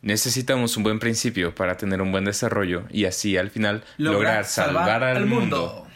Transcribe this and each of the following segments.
Necesitamos un buen principio para tener un buen desarrollo y así al final lograr, salvar, al mundo.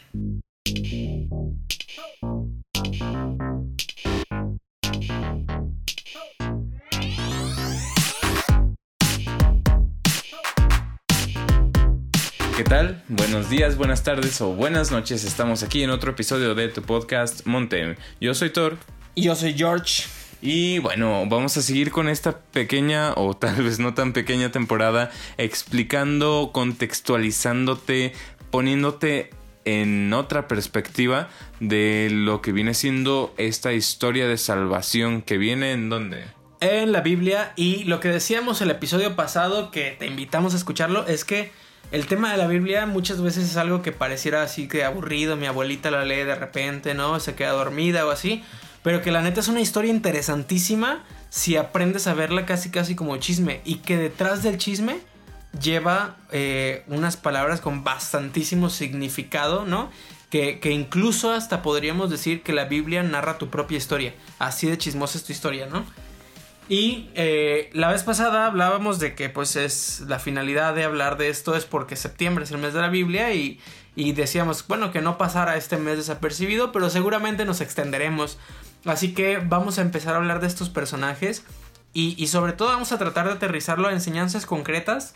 ¿Qué tal? Buenos días, buenas tardes o buenas noches. Estamos aquí en otro episodio de tu podcast Montem. Yo soy Thor. Y yo soy George. Y bueno, vamos a seguir con esta pequeña o tal vez no tan pequeña temporada explicando, contextualizándote, poniéndote en otra perspectiva de lo que viene siendo esta historia de salvación que viene en dónde? En la Biblia y lo que decíamos el episodio pasado que te invitamos a escucharlo es que el tema de la Biblia muchas veces es algo que pareciera así que aburrido, mi abuelita la lee de repente, ¿no? Se queda dormida o así. Pero que la neta es una historia interesantísima si aprendes a verla casi casi como chisme. Y que detrás del chisme lleva eh, unas palabras con bastantísimo significado, ¿no? Que, que, incluso hasta podríamos decir que la Biblia narra tu propia historia. Así de chismosa es tu historia, ¿no? Y eh, la vez pasada hablábamos de que pues es la finalidad de hablar de esto es porque septiembre es el mes de la Biblia y, y decíamos, bueno, que no pasara este mes desapercibido, pero seguramente nos extenderemos Así que vamos a empezar a hablar de estos personajes y, sobre todo vamos a tratar de aterrizarlo a enseñanzas concretas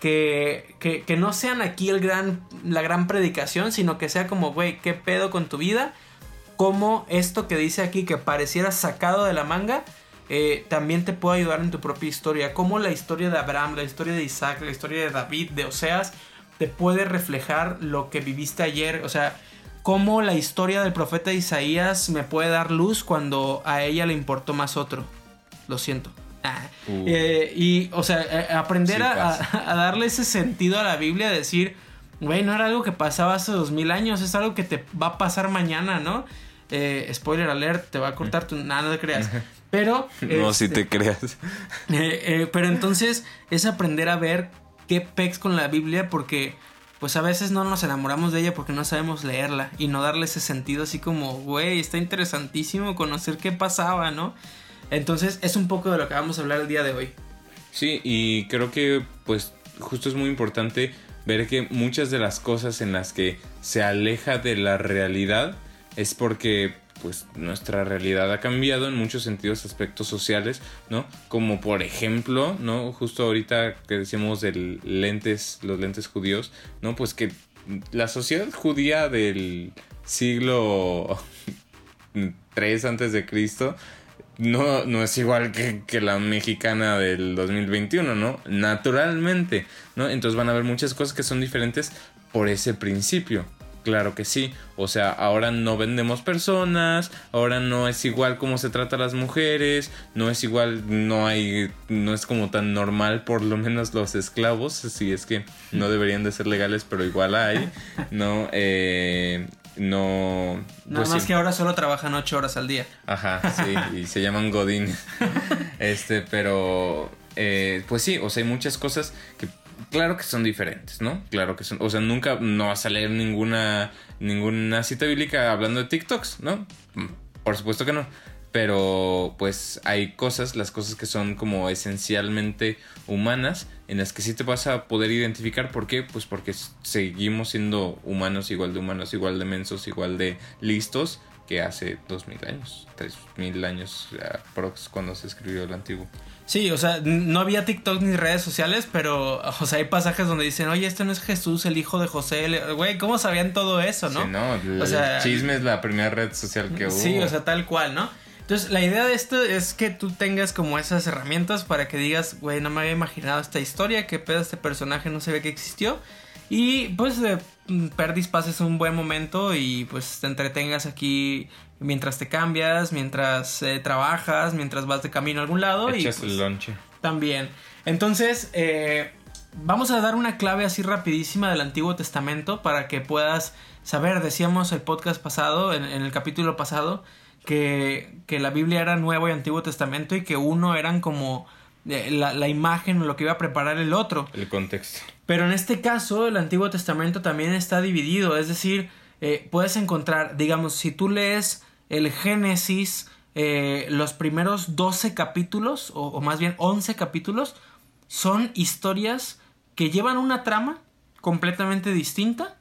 que, que, no sean aquí el gran, la gran predicación, sino que sea como, güey, ¿qué pedo con tu vida? Como esto que dice aquí que pareciera sacado de la manga, eh, también te puede ayudar en tu propia historia. Como la historia de Abraham, la historia de Isaac, la historia de David, de Oseas, te puede reflejar lo que viviste ayer. O sea, cómo la historia del profeta Isaías me puede dar luz cuando a ella le importó más otro. Lo siento. Ah. Uh. Eh, y, o sea, eh, aprender a, darle ese sentido a la Biblia, decir, güey, no era algo que pasaba hace dos mil años, es algo que te va a pasar mañana, ¿no? Eh, spoiler alert, te va a cortar tu... Nada, no te creas. Pero... no, si te este, creas. pero entonces es aprender a ver qué pex con la Biblia porque pues a veces no nos enamoramos de ella porque no sabemos leerla y no darle ese sentido así como, güey, está interesantísimo conocer qué pasaba, ¿no? Entonces es un poco de lo que vamos a hablar el día de hoy. Sí, y creo que pues justo es muy importante ver que muchas de las cosas en las que se aleja de la realidad es porque pues nuestra realidad ha cambiado en muchos sentidos, aspectos sociales, ¿no? Como por ejemplo, ¿no? Justo ahorita que decíamos de lentes, los lentes judíos, ¿no? Pues que la sociedad judía del siglo 3 antes de Cristo no, no es igual que, que, la mexicana del 2021, ¿no? Naturalmente, ¿no? Entonces van a haber muchas cosas que son diferentes por ese principio. Claro que sí. O sea, ahora no vendemos personas, ahora no es igual como se trata a las mujeres, no es igual, no hay, no es como tan normal, por lo menos los esclavos, si es que no deberían de ser legales, pero igual hay, ¿no? Eh, no. Nada pues más que ahora solo trabajan ocho horas al día. Ajá, sí, y se llaman Godín. Este, pero. Eh, pues sí, o sea, hay muchas cosas que claro que son diferentes, ¿no? Claro que son, o sea, nunca no vas a leer ninguna ninguna cita bíblica hablando de TikToks, ¿no? Mm, por supuesto que no. Pero pues hay cosas, las cosas que son como esencialmente humanas, en las que sí te vas a poder identificar. ¿Por qué? Pues porque seguimos siendo humanos, igual de humanos, igual de mensos, igual de listos que hace dos mil años, tres mil años, cuando se escribió el antiguo. Sí, o sea, no había TikTok ni redes sociales, pero, o sea, hay pasajes donde dicen, oye, este no es Jesús, el hijo de José. Güey, ¿cómo sabían todo eso, no? Sí, no, o sea, el chisme es la primera red social que hubo. Sí, o sea, tal cual, ¿no? Entonces, la idea de esto es que tú tengas como esas herramientas para que digas, güey, no me había imaginado esta historia, qué pedo este personaje no se ve que existió. Y pues mm, Perdis pases un buen momento y pues te entretengas aquí mientras te cambias, mientras eh, trabajas, mientras vas de camino a algún lado. Y, pues, el lonche. También. Entonces, eh, vamos a dar una clave así rapidísima del Antiguo Testamento para que puedas saber. Decíamos el podcast pasado, en, el capítulo pasado, que, que, la Biblia era Nuevo y Antiguo Testamento y que uno eran como eh, la, la imagen o lo que iba a preparar el otro. El contexto. Pero en este caso, el Antiguo Testamento también está dividido, es decir, puedes encontrar, digamos, si tú lees el Génesis, eh, los primeros 12 capítulos, o, más bien 11 capítulos, son historias que llevan una trama completamente distinta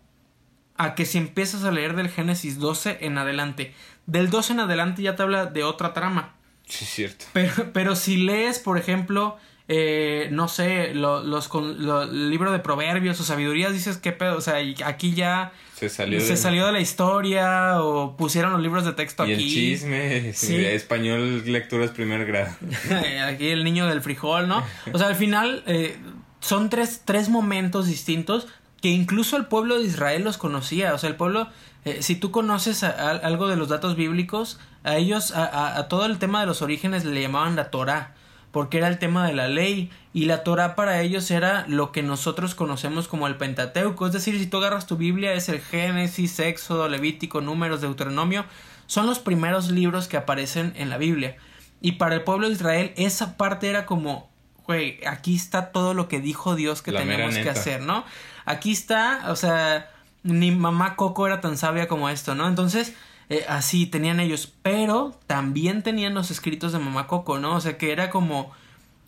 a que si empiezas a leer del Génesis 12 en adelante. Del 12 en adelante ya te habla de otra trama. Sí, es cierto. Pero, pero si lees, por ejemplo, eh, no sé, los, el libro de proverbios o sabidurías, dices, ¿qué pedo? O sea, aquí ya se salió, se de... salió de la historia o pusieron los libros de texto y aquí. el chisme, ¿Sí? español, lecturas primer grado. aquí el niño del frijol, ¿no? O sea, al final eh, son tres, tres momentos distintos que incluso el pueblo de Israel los conocía. O sea, el pueblo, eh, si tú conoces a, a, algo de los datos bíblicos, a ellos, a, a, todo el tema de los orígenes le llamaban la Torah porque era el tema de la ley y la Torah para ellos era lo que nosotros conocemos como el Pentateuco, es decir, si tú agarras tu Biblia es el Génesis, Éxodo, Levítico, Números, Deuteronomio, son los primeros libros que aparecen en la Biblia. Y para el pueblo de Israel esa parte era como, güey, aquí está todo lo que dijo Dios que La tenemos que hacer, ¿no? Aquí está, o sea, ni mamá Coco era tan sabia como esto, ¿no? Entonces, eh, así tenían ellos, pero también tenían los escritos de Mamá Coco, ¿no? O sea que era como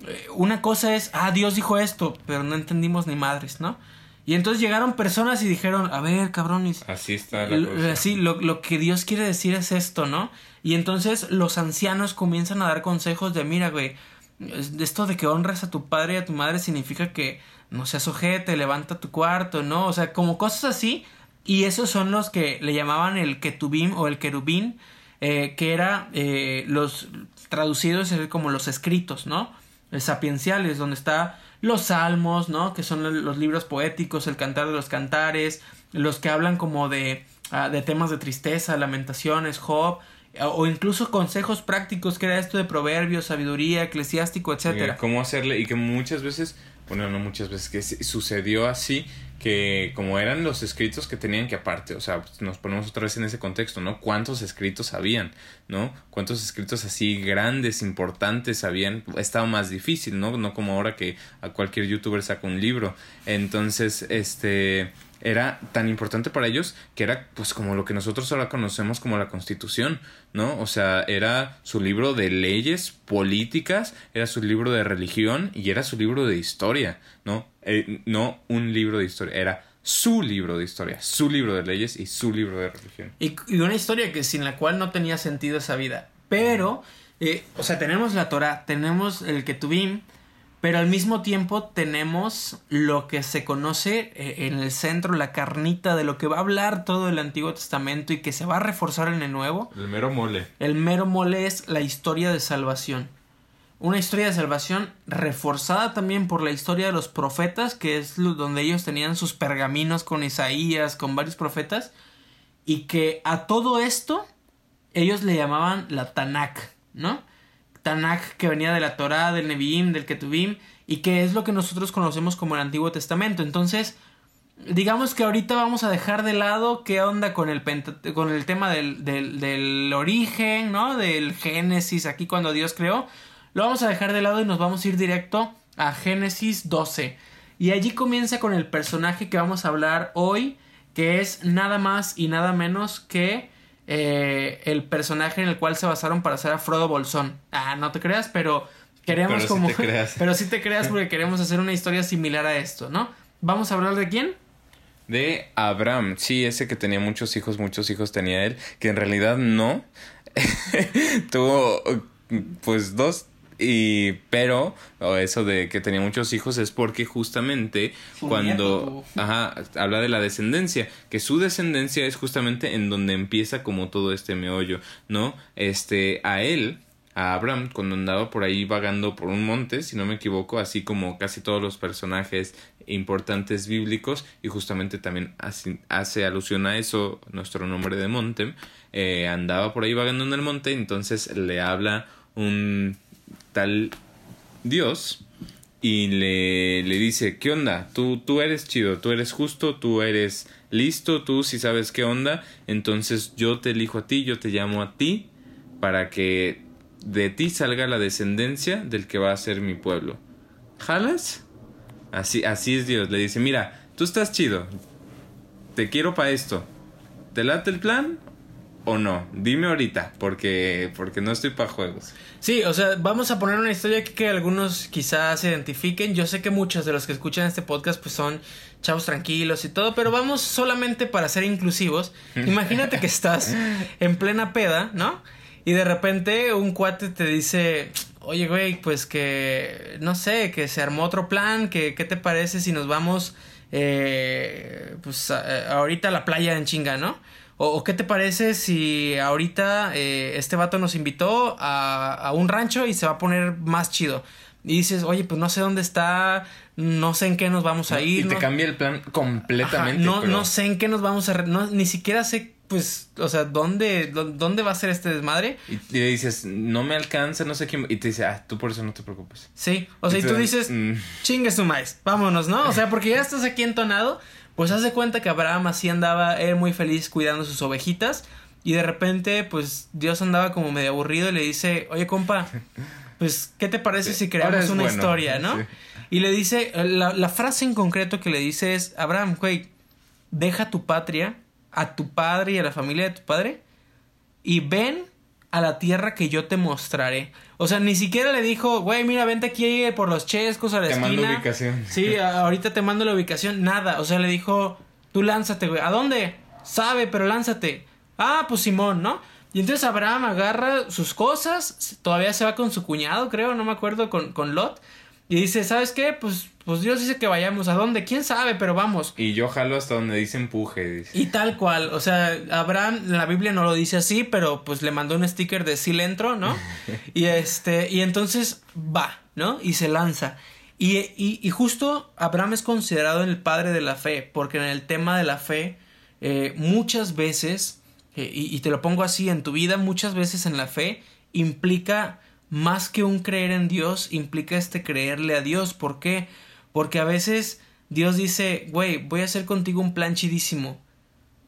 eh, una cosa es, ah, Dios dijo esto, pero no entendimos ni madres, ¿no? Y entonces llegaron personas y dijeron, a ver, cabrones, Así está la cosa. así, lo, lo que Dios quiere decir es esto, ¿no? Y entonces los ancianos comienzan a dar consejos de, mira, güey, esto de que honras a tu padre y a tu madre significa que no seas ojete, levanta tu cuarto, ¿no? O sea, como cosas así y esos son los que le llamaban el ketubim o el querubín, eh, que era eh, los traducidos como los escritos, ¿no? Sapienciales, donde está los salmos, ¿no? Que son los libros poéticos, el cantar de los cantares, los que hablan como de, uh, de temas de tristeza, lamentaciones, Job, o incluso consejos prácticos, que era esto de proverbios, sabiduría, eclesiástico, etcétera. Cómo hacerle, y que muchas veces, bueno, no muchas veces, que sucedió así, que como eran los escritos que tenían que aparte, o sea, nos ponemos otra vez en ese contexto, ¿no? ¿Cuántos escritos habían, ¿no? ¿Cuántos escritos así grandes, importantes habían? Estaba más difícil, ¿no? No como ahora que a cualquier youtuber saca un libro. Entonces, este era tan importante para ellos que era pues como lo que nosotros ahora conocemos como la constitución, ¿no? O sea, era su libro de leyes políticas, era su libro de religión y era su libro de historia, ¿no? Eh, no un libro de historia, era su libro de historia, su libro de leyes y su libro de religión. Y, y una historia que sin la cual no tenía sentido esa vida. Pero, eh, o sea, tenemos la Torah, tenemos el Ketubim, pero al mismo tiempo tenemos lo que se conoce eh, en el centro, la carnita de lo que va a hablar todo el Antiguo Testamento y que se va a reforzar en el Nuevo. El mero mole. El mero mole es la historia de salvación. Una historia de salvación reforzada también por la historia de los profetas, que es donde ellos tenían sus pergaminos con Isaías, con varios profetas, y que a todo esto ellos le llamaban la Tanakh, ¿no? Tanakh que venía de la Torah, del Nevi'im, del Ketubim, y que es lo que nosotros conocemos como el Antiguo Testamento. Entonces, digamos que ahorita vamos a dejar de lado qué onda con el, con el tema del, del, del origen, ¿no? Del Génesis, aquí cuando Dios creó. Lo vamos a dejar de lado y nos vamos a ir directo a Génesis 12. Y allí comienza con el personaje que vamos a hablar hoy, que es nada más y nada menos que eh, el personaje en el cual se basaron para hacer a Frodo Bolsón. Ah, no te creas, pero queremos pero como... Sí te creas. pero sí te creas porque queremos hacer una historia similar a esto, ¿no? Vamos a hablar de quién? De Abraham, sí, ese que tenía muchos hijos, muchos hijos tenía él, que en realidad no. Tuvo pues dos y pero o eso de que tenía muchos hijos es porque justamente Su cuando ajá, habla de la descendencia, que su descendencia es justamente en donde empieza como todo este meollo, ¿no? Este a él a Abraham cuando andaba por ahí vagando por un monte, si no me equivoco, así como casi todos los personajes importantes bíblicos y justamente también hace, hace alusión a eso nuestro nombre de monte, eh, andaba por ahí vagando en el monte, entonces le habla un tal Dios y le, le dice, ¿qué onda? Tú, tú eres chido, tú eres justo, tú eres listo, tú si sabes qué onda, entonces yo te elijo a ti, yo te llamo a ti para que de ti salga la descendencia del que va a ser mi pueblo. ¿Jalas? Así, así es Dios. Le dice, mira, tú estás chido. Te quiero para esto. ¿Te late el plan? O no? Dime ahorita, porque, porque no estoy para juegos. Sí, o sea, vamos a poner una historia aquí que algunos quizás se identifiquen. Yo sé que muchos de los que escuchan este podcast pues son chavos tranquilos y todo, pero vamos solamente para ser inclusivos. Imagínate que estás en plena peda, ¿no? Y de repente un cuate te dice, oye, güey, pues que, no sé, que se armó otro plan, que, ¿qué te parece si nos vamos, eh, pues, ahorita a la playa en chinga, ¿no? O, qué te parece si ahorita eh, este vato nos invitó a, a, un rancho y se va a poner más chido? Y dices, oye, pues no sé dónde está, no sé en qué nos vamos a ir. Y te cambia el plan completamente. no, no sé en qué nos vamos a... No, ni siquiera sé pues, o sea, ¿dónde, ¿dónde va a ser este desmadre? Y, le dices, no me alcanza, no sé quién. Y te dice, ah, tú por eso no te preocupes. Sí, o sea, y, tú dices, mm. chingue su maíz, vámonos, ¿no? O sea, porque ya estás aquí entonado, pues haz de cuenta que Abraham así andaba, él muy feliz cuidando sus ovejitas. Y de repente, pues Dios andaba como medio aburrido y le dice, oye, compa, pues, ¿qué te parece si creamos una historia, no? Y le dice, la, la frase en concreto que le dice es, Abraham, güey, deja tu patria a tu padre y a la familia de tu padre y ven a la tierra que yo te mostraré. O sea, ni siquiera le dijo, güey, mira, vente aquí por los chescos a la esquina. Te mando ubicación. Sí, ahorita te mando la ubicación. Nada. O sea, le dijo, tú lánzate, güey. ¿A dónde? Sabe, pero lánzate. Ah, pues Simón, ¿no? Y entonces Abraham agarra sus cosas, todavía se va con su cuñado, creo, no me acuerdo, con, con Lot. Y dice, ¿sabes qué? Pues, pues Dios dice que vayamos. ¿A dónde? ¿Quién sabe? Pero vamos. Y yo jalo hasta donde dice empuje. Y tal cual. O sea, Abraham, la Biblia no lo dice así, pero pues le mandó un sticker de sí le entro, ¿no? y este, y entonces va, ¿no? Y se lanza. Y, y, y, justo Abraham es considerado el padre de la fe, porque en el tema de la fe, eh, muchas veces, eh, y, y te lo pongo así, en tu vida, muchas veces en la fe implica más que un creer en Dios, implica este creerle a Dios. ¿Por qué? Porque a veces Dios dice, güey, voy a hacer contigo un plan chidísimo.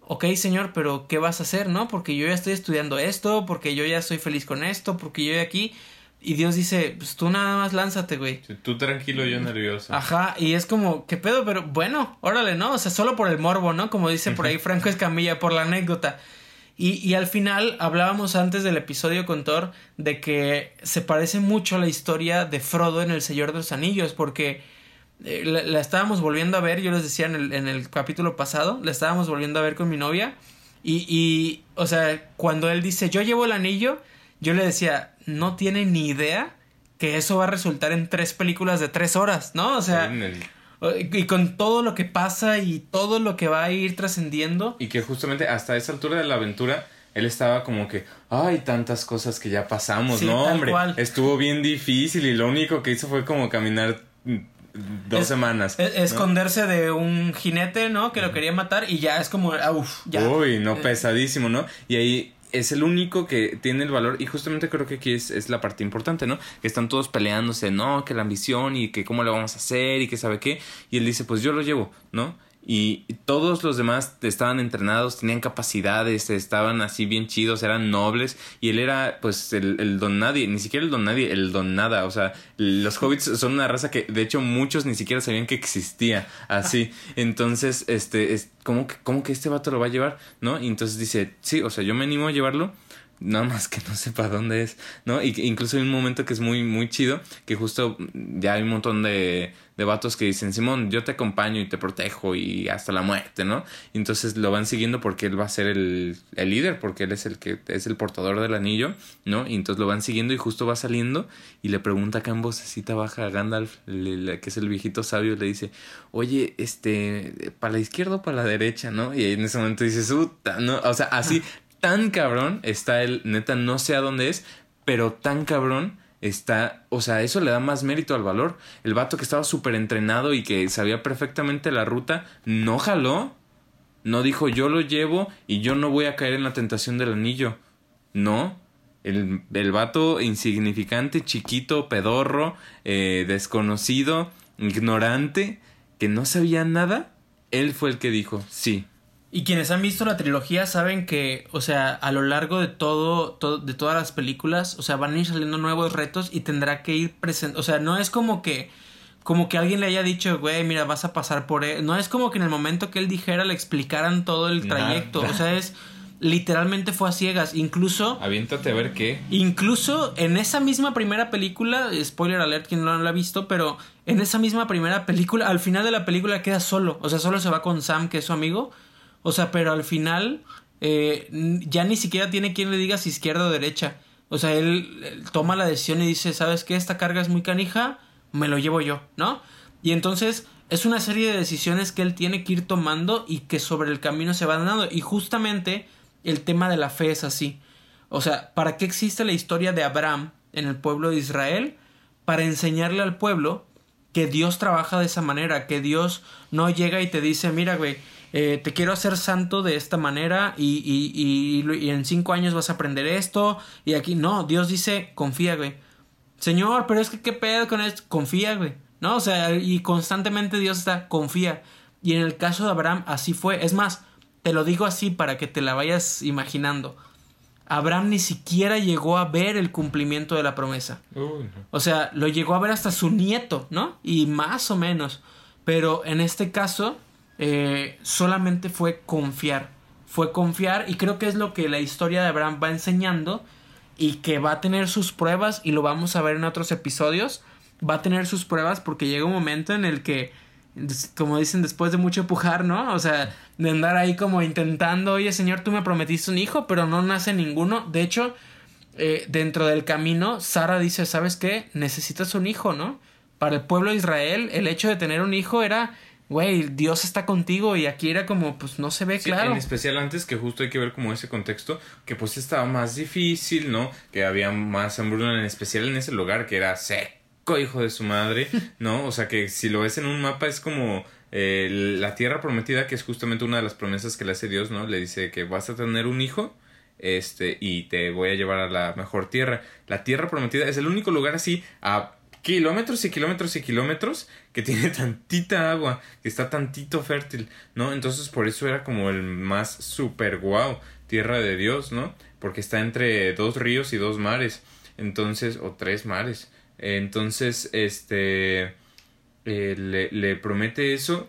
Ok, Señor, pero ¿qué vas a hacer, no? Porque yo ya estoy estudiando esto, porque yo ya estoy feliz con esto, porque yo ya aquí. Y Dios dice, pues tú nada más lánzate, güey. tú tranquilo, yo nervioso. Ajá, y es como, ¿qué pedo? Pero bueno, órale, ¿no? O sea, solo por el morbo, ¿no? Como dice por ahí Franco Escamilla, por la anécdota. Y, y, al final hablábamos antes del episodio con Thor de que se parece mucho a la historia de Frodo en El Señor de los Anillos, porque eh, la, estábamos volviendo a ver, yo les decía en el, en el capítulo pasado, la estábamos volviendo a ver con mi novia, y, y, o sea, cuando él dice, yo llevo el anillo, yo le decía, no tiene ni idea que eso va a resultar en tres películas de tres horas, ¿no? O sea... Y con todo lo que pasa y todo lo que va a ir trascendiendo. Y que justamente hasta esa altura de la aventura, él estaba como que, ay, tantas cosas que ya pasamos, ¿no? Hombre, estuvo bien difícil y lo único que hizo fue como caminar dos semanas. esconderse de un jinete, ¿no? Que lo quería matar y ya es como, uff, ya. Uy, no, eh, pesadísimo, ¿no? Y ahí es el único que tiene el valor y justamente creo que aquí es, es, la parte importante, ¿no? Que están todos peleándose, no, que la ambición y que cómo le vamos a hacer y que sabe qué. Y él dice, pues yo lo llevo, ¿no? Y todos los demás estaban entrenados, tenían capacidades, estaban así bien chidos, eran nobles y él era pues el, don nadie, ni siquiera el don nadie, el don nada, o sea, los hobbits son una raza que de hecho muchos ni siquiera sabían que existía así, entonces este, es, ¿cómo, que, ¿cómo que este vato lo va a llevar? ¿No? Y entonces dice, sí, o sea, yo me animo a llevarlo nada más que no sepa dónde es, ¿no? Y incluso hay un momento que es muy, muy chido, que justo ya hay un montón de, de vatos que dicen, Simón, yo te acompaño y te protejo y hasta la muerte, ¿no? Y entonces lo van siguiendo porque él va a ser el, el líder, porque él es el que es el portador del anillo, ¿no? Y entonces lo van siguiendo y justo va saliendo y le pregunta acá en vocecita baja a Gandalf, que es el viejito sabio, le dice, oye, este, ¿para la izquierda o para la derecha, no? Y en ese momento dice, ¿no? O sea, así tan cabrón está él, neta, no sé a dónde es, pero tan cabrón está, o sea, eso le da más mérito al valor. El vato que estaba súper entrenado y que sabía perfectamente la ruta, no jaló, no dijo yo lo llevo y yo no voy a caer en la tentación del anillo. No, el, el vato insignificante, chiquito, pedorro, eh, desconocido, ignorante, que no sabía nada, él fue el que dijo, sí, y quienes han visto la trilogía saben que, o sea, a lo largo de todo, de todas las películas, o sea, van a ir saliendo nuevos retos y tendrá que ir presente, o sea, no es como que como que alguien le haya dicho, güey, mira, vas a pasar por él. No es como que en el momento que él dijera le explicaran todo el trayecto, o sea, es literalmente fue a ciegas. Incluso. Aviéntate a ver qué. Incluso en esa misma primera película, spoiler alert, quien no lo ha visto, pero en esa misma primera película, al final de la película queda solo. O sea, solo se va con Sam, que es su amigo. O sea, pero al final eh, ya ni siquiera tiene quien le diga si izquierda o derecha. O sea, él, él, toma la decisión y dice, ¿sabes qué? Esta carga es muy canija, me lo llevo yo, ¿no? Y entonces es una serie de decisiones que él tiene que ir tomando y que sobre el camino se van dando. Y justamente el tema de la fe es así. O sea, ¿para qué existe la historia de Abraham en el pueblo de Israel? Para enseñarle al pueblo que Dios trabaja de esa manera, que Dios no llega y te dice, mira, güey, eh, te quiero hacer santo de esta manera y, y, y, y, en cinco años vas a aprender esto y aquí no, Dios dice, confía, güey. Señor, pero es que qué pedo con esto, confía, güey. ¿No? O sea, y constantemente Dios está, confía. Y en el caso de Abraham así fue. Es más, te lo digo así para que te la vayas imaginando. Abraham ni siquiera llegó a ver el cumplimiento de la promesa. No. O sea, lo llegó a ver hasta su nieto, ¿no? Y más o menos. Pero en este caso, eh, solamente fue confiar. Fue confiar y creo que es lo que la historia de Abraham va enseñando y que va a tener sus pruebas y lo vamos a ver en otros episodios. Va a tener sus pruebas porque llega un momento en el que como dicen, después de mucho empujar, ¿no? O sea, de andar ahí como intentando, oye Señor, tú me prometiste un hijo, pero no nace ninguno. De hecho, eh, dentro del camino, Sara dice, ¿sabes qué? Necesitas un hijo, ¿no? Para el pueblo de Israel, el hecho de tener un hijo era, güey, Dios está contigo y aquí era como, pues no se ve Sí, claro. En especial antes que justo hay que ver como ese contexto, que pues estaba más difícil, ¿no? Que había más hambruna, en especial en ese lugar que era seco, hijo de su madre, ¿no? O sea que si lo ves en un mapa es como eh, la tierra prometida, que es justamente una de las promesas que le hace Dios, ¿no? Le dice que vas a tener un hijo, este, y te voy a llevar a la mejor tierra. La tierra prometida es el único lugar así a kilómetros y kilómetros y kilómetros que tiene tantita agua, que está tantito fértil, ¿no? Entonces por eso era como el más super guau, tierra de Dios, ¿no? Porque está entre dos ríos y dos mares, entonces, o tres mares. Entonces, este, eh, le, le promete eso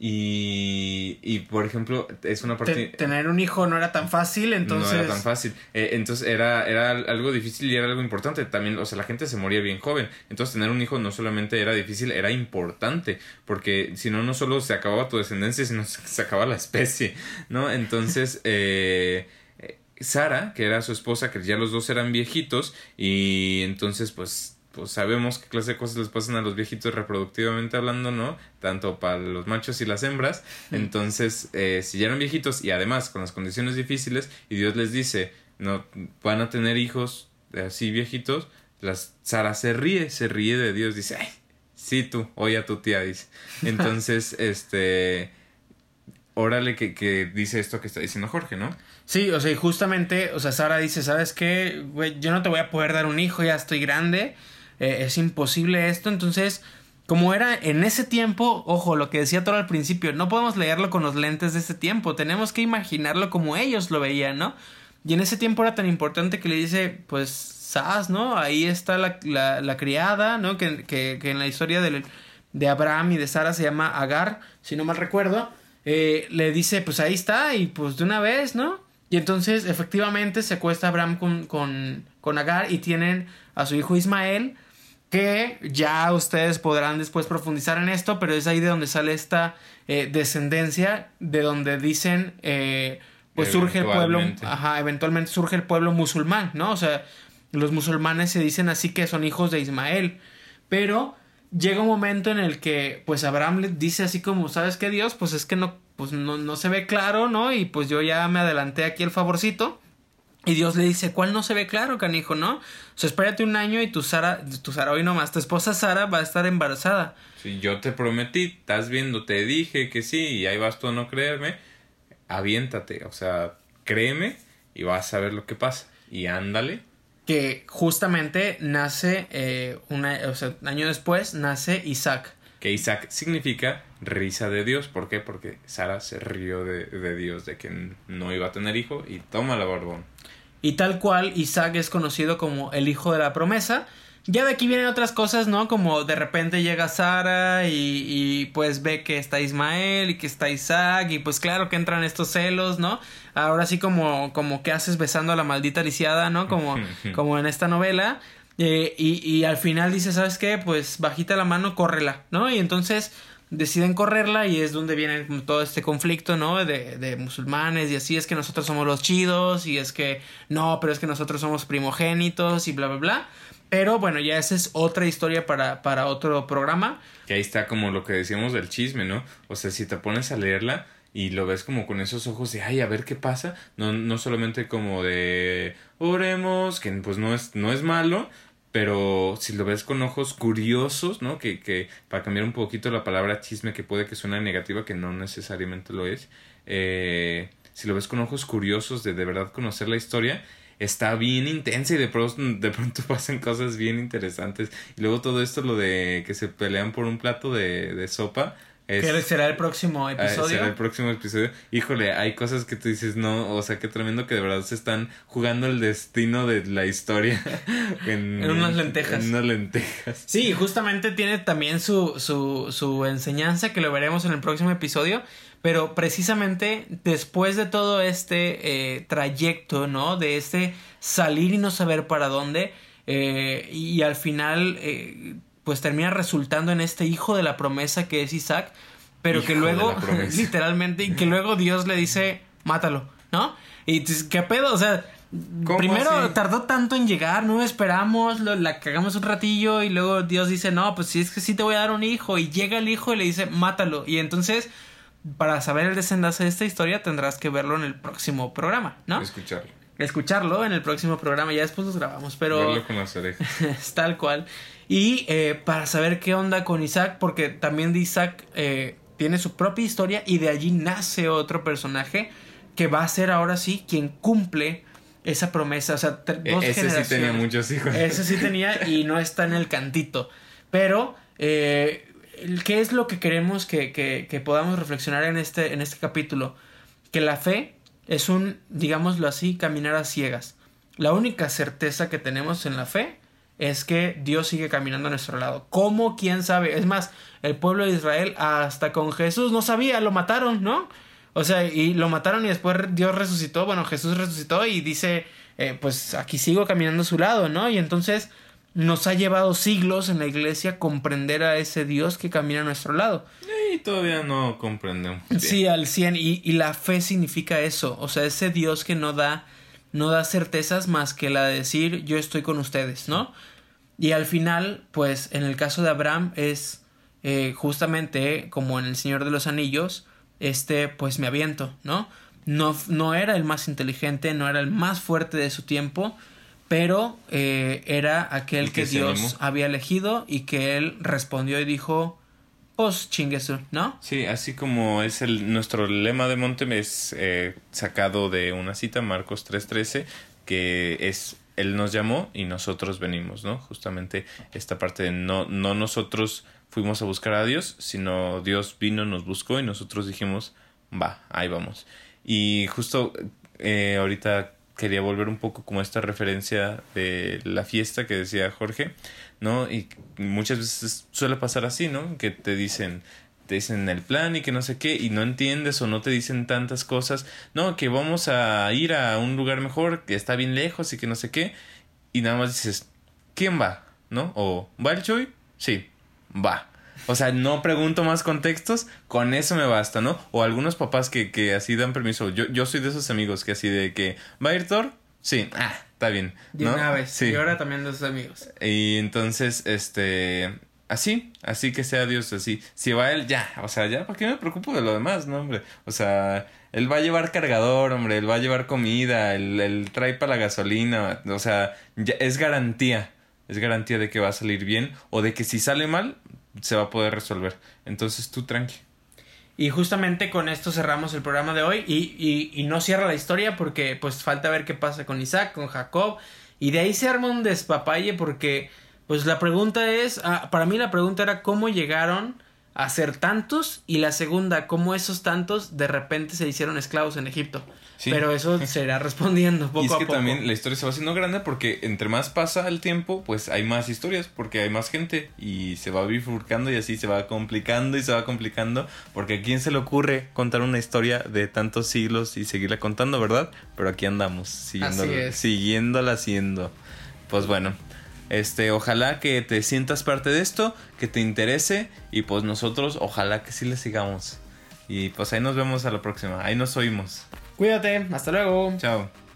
y, y, por ejemplo, es una parte... Te- tener un hijo no era tan fácil, entonces... No era tan fácil. Eh, entonces era, era algo difícil y era algo importante. También, o sea, la gente se moría bien joven. Entonces tener un hijo no solamente era difícil, era importante. Porque si no, no solo se acababa tu descendencia, sino se, se acababa la especie, ¿no? Entonces, eh, eh, Sara, que era su esposa, que ya los dos eran viejitos, y entonces, pues pues sabemos qué clase de cosas les pasan a los viejitos reproductivamente hablando, ¿no? Tanto para los machos y las hembras. Entonces, eh, si ya eran viejitos y además con las condiciones difíciles y Dios les dice, no, van a tener hijos así viejitos, las, Sara se ríe, se ríe de Dios, dice, ay, sí tú, oye a tu tía, dice. Entonces, este, órale que, que dice esto que está diciendo Jorge, ¿no? Sí, o sea, y justamente, o sea, Sara dice, ¿sabes qué? Güey, yo no te voy a poder dar un hijo, ya estoy grande, eh, es imposible esto, entonces, como era en ese tiempo, ojo, lo que decía todo al principio, no podemos leerlo con los lentes de ese tiempo, tenemos que imaginarlo como ellos lo veían, ¿no? Y en ese tiempo era tan importante que le dice, pues, Sas, ¿no? Ahí está la, la, criada, ¿no? Que, que, que en la historia del, de Abraham y de Sara se llama Agar, si no mal recuerdo. Eh, le dice, pues ahí está, y pues de una vez, ¿no? Y entonces, efectivamente, se acuesta Abraham con, con, con Agar y tienen a su hijo Ismael, que ya ustedes podrán después profundizar en esto, pero es ahí de donde sale esta eh, descendencia, de donde dicen, eh, pues surge el pueblo, Eventualmente. ajá, eventualmente surge el pueblo musulmán, ¿no? O sea, los musulmanes se dicen así que son hijos de Ismael, pero llega un momento en el que pues Abraham le dice así como, ¿sabes qué Dios? Pues es que no, pues no, no se ve claro, ¿no? Y pues yo ya me adelanté aquí el favorcito. Y Dios le dice, ¿cuál no se ve claro, canijo, no? O sea, espérate un año y tu Sara, tu Sara hoy nomás, tu esposa Sara va a estar embarazada. Si yo te prometí, estás viendo, te dije que sí, y ahí vas tú a no creerme, aviéntate, o sea, créeme y vas a ver lo que pasa. Y ándale. Que justamente nace, eh, una, o sea, un año después, nace Isaac. Que Isaac significa risa de Dios. ¿Por qué? Porque Sara se rió de, de Dios, de que no iba a tener hijo, y toma la barbón. Y tal cual, Isaac es conocido como el hijo de la promesa, Ya de aquí vienen otras cosas, ¿no? Como de repente llega Sara y, y, pues ve que está Ismael y que está Isaac y pues claro que entran estos celos, ¿no? Ahora sí como, como que haces besando a la maldita lisiada, ¿no? Como, como en esta novela. Eh, y, y al final dice, ¿sabes qué? Pues bajita la mano, córrela, ¿no? Y entonces deciden correrla y es donde viene todo este conflicto, ¿no? De, de, musulmanes y así es que nosotros somos los chidos y es que no, pero es que nosotros somos primogénitos y bla, bla, bla. Pero bueno, ya esa es otra historia para, para otro programa. Que ahí está como lo que decíamos del chisme, ¿no? O sea, si te pones a leerla y lo ves como con esos ojos de, ay, a ver qué pasa, no, no solamente como de, oremos, que pues no es, no es malo, pero si lo ves con ojos curiosos, ¿no? Que, que para cambiar un poquito la palabra chisme que puede que suene negativa, que no necesariamente lo es, eh, si lo ves con ojos curiosos de de verdad conocer la historia, está bien intensa y de pronto, de pronto pasan cosas bien interesantes. Y luego todo esto, lo de que se pelean por un plato de, de sopa, es, será el próximo episodio? Será el próximo episodio. Híjole, hay cosas que tú dices, no, o sea, qué tremendo que de verdad se están jugando el destino de la historia en, en unas lentejas. En unas lentejas. Sí, justamente tiene también su, su, su enseñanza que lo veremos en el próximo episodio. Pero precisamente después de todo este eh, trayecto, ¿no? De este salir y no saber para dónde. Eh, y al final eh, pues termina resultando en este hijo de la promesa que es Isaac, pero que luego, literalmente, y que luego Dios le dice, mátalo, ¿no? Y qué pedo, o sea, primero tardó tanto en llegar, no esperamos, la cagamos un ratillo y luego Dios dice, no, pues sí es que sí te voy a dar un hijo, y llega el hijo y le dice, mátalo, y entonces para saber el desenlace de esta historia tendrás que verlo en el próximo programa, ¿no? Escucharlo escucharlo en el próximo programa. Ya después los grabamos, pero. Verlo con las orejas. es tal cual. Y eh, para saber qué onda con Isaac, porque también de Isaac eh, tiene su propia historia y de allí nace otro personaje que va a ser ahora sí quien cumple esa promesa. O sea, e-, dos Ese sí tenía muchos hijos. Ese sí tenía y no está en el cantito. Pero, eh, ¿qué es lo que queremos que, que, que podamos reflexionar en este, en este capítulo? Que la fe es un, digámoslo así, caminar a ciegas. La única certeza que tenemos en la fe es que Dios sigue caminando a nuestro lado. ¿Cómo? ¿Quién sabe? Es más, el pueblo de Israel hasta con Jesús no sabía, lo mataron, ¿no? O sea, y lo mataron y después Dios resucitó, bueno, Jesús resucitó y dice, eh, pues aquí sigo caminando a su lado, ¿no? Y entonces nos ha llevado siglos en la iglesia comprender a ese Dios que camina a nuestro lado. Y todavía no comprendemos. Sí, al 100. Y, y, la fe significa eso. O sea, ese Dios que no da, no da certezas más que la de decir yo estoy con ustedes, ¿no? Y al final, pues en el caso de Abraham es eh, justamente como en El Señor de los Anillos, este pues me aviento, ¿no? No, no era el más inteligente, no era el más fuerte de su tiempo, pero eh, era aquel que, Dios había elegido y que él respondió y dijo, pues chinguesu, ¿no? Sí, así como es el nuestro lema de Monte es eh, sacado de una cita, Marcos 3.13, que es él nos llamó y nosotros venimos, ¿no? Justamente esta parte de no, no nosotros fuimos a buscar a Dios, sino Dios vino, nos buscó y nosotros dijimos, va, ahí vamos. Y justo eh, ahorita quería volver un poco como esta referencia de la fiesta que decía Jorge, ¿no? Y muchas veces suele pasar así, ¿no? Que te dicen, te dicen el plan y que no sé qué, y no entiendes o no te dicen tantas cosas, no, que vamos a ir a un lugar mejor, que está bien lejos y que no sé qué, y nada más dices, ¿quién va? ¿No? O, ¿va el Choy? Sí, va. O sea, no pregunto más contextos, con eso me basta, ¿no? O algunos papás que, que así dan permiso. Yo, yo soy de esos amigos que así de que, ¿va a ir Thor? Sí, ah, está bien. ¿no? una vez. Sí. Y ahora también de esos amigos. Y entonces, este, así, así que sea Dios así. Si va él, ya, o sea, ya, ¿para qué me preocupo de lo demás, no, hombre? O sea, él va a llevar cargador, hombre, él va a llevar comida, él, él trae para la gasolina, o sea, ya, es garantía, es garantía de que va a salir bien o de que si sale mal, se va a poder resolver. Entonces tú tranqui. Y justamente con esto cerramos el programa de hoy y, y, y, no cierra la historia porque pues falta ver qué pasa con Isaac, con Jacob y de ahí se arma un despapalle porque pues la pregunta es, ah, para mí la pregunta era cómo llegaron a ser tantos y la segunda, cómo esos tantos de repente se hicieron esclavos en Egipto. Pero eso se irá respondiendo poco y es a que poco. también la historia se va haciendo grande porque entre más pasa el tiempo, pues hay más historias, porque hay más gente y se va bifurcando y así se va complicando y se va complicando, porque a quién se le ocurre contar una historia de tantos siglos y seguirla contando, ¿verdad? Pero aquí andamos, siguiéndola, siguiéndola haciendo. Pues bueno, este, ojalá que te sientas parte de esto, que te interese y pues nosotros ojalá que sí le sigamos. Y pues ahí nos vemos a la próxima, ahí nos oímos. Cuídate, hasta luego. Chao.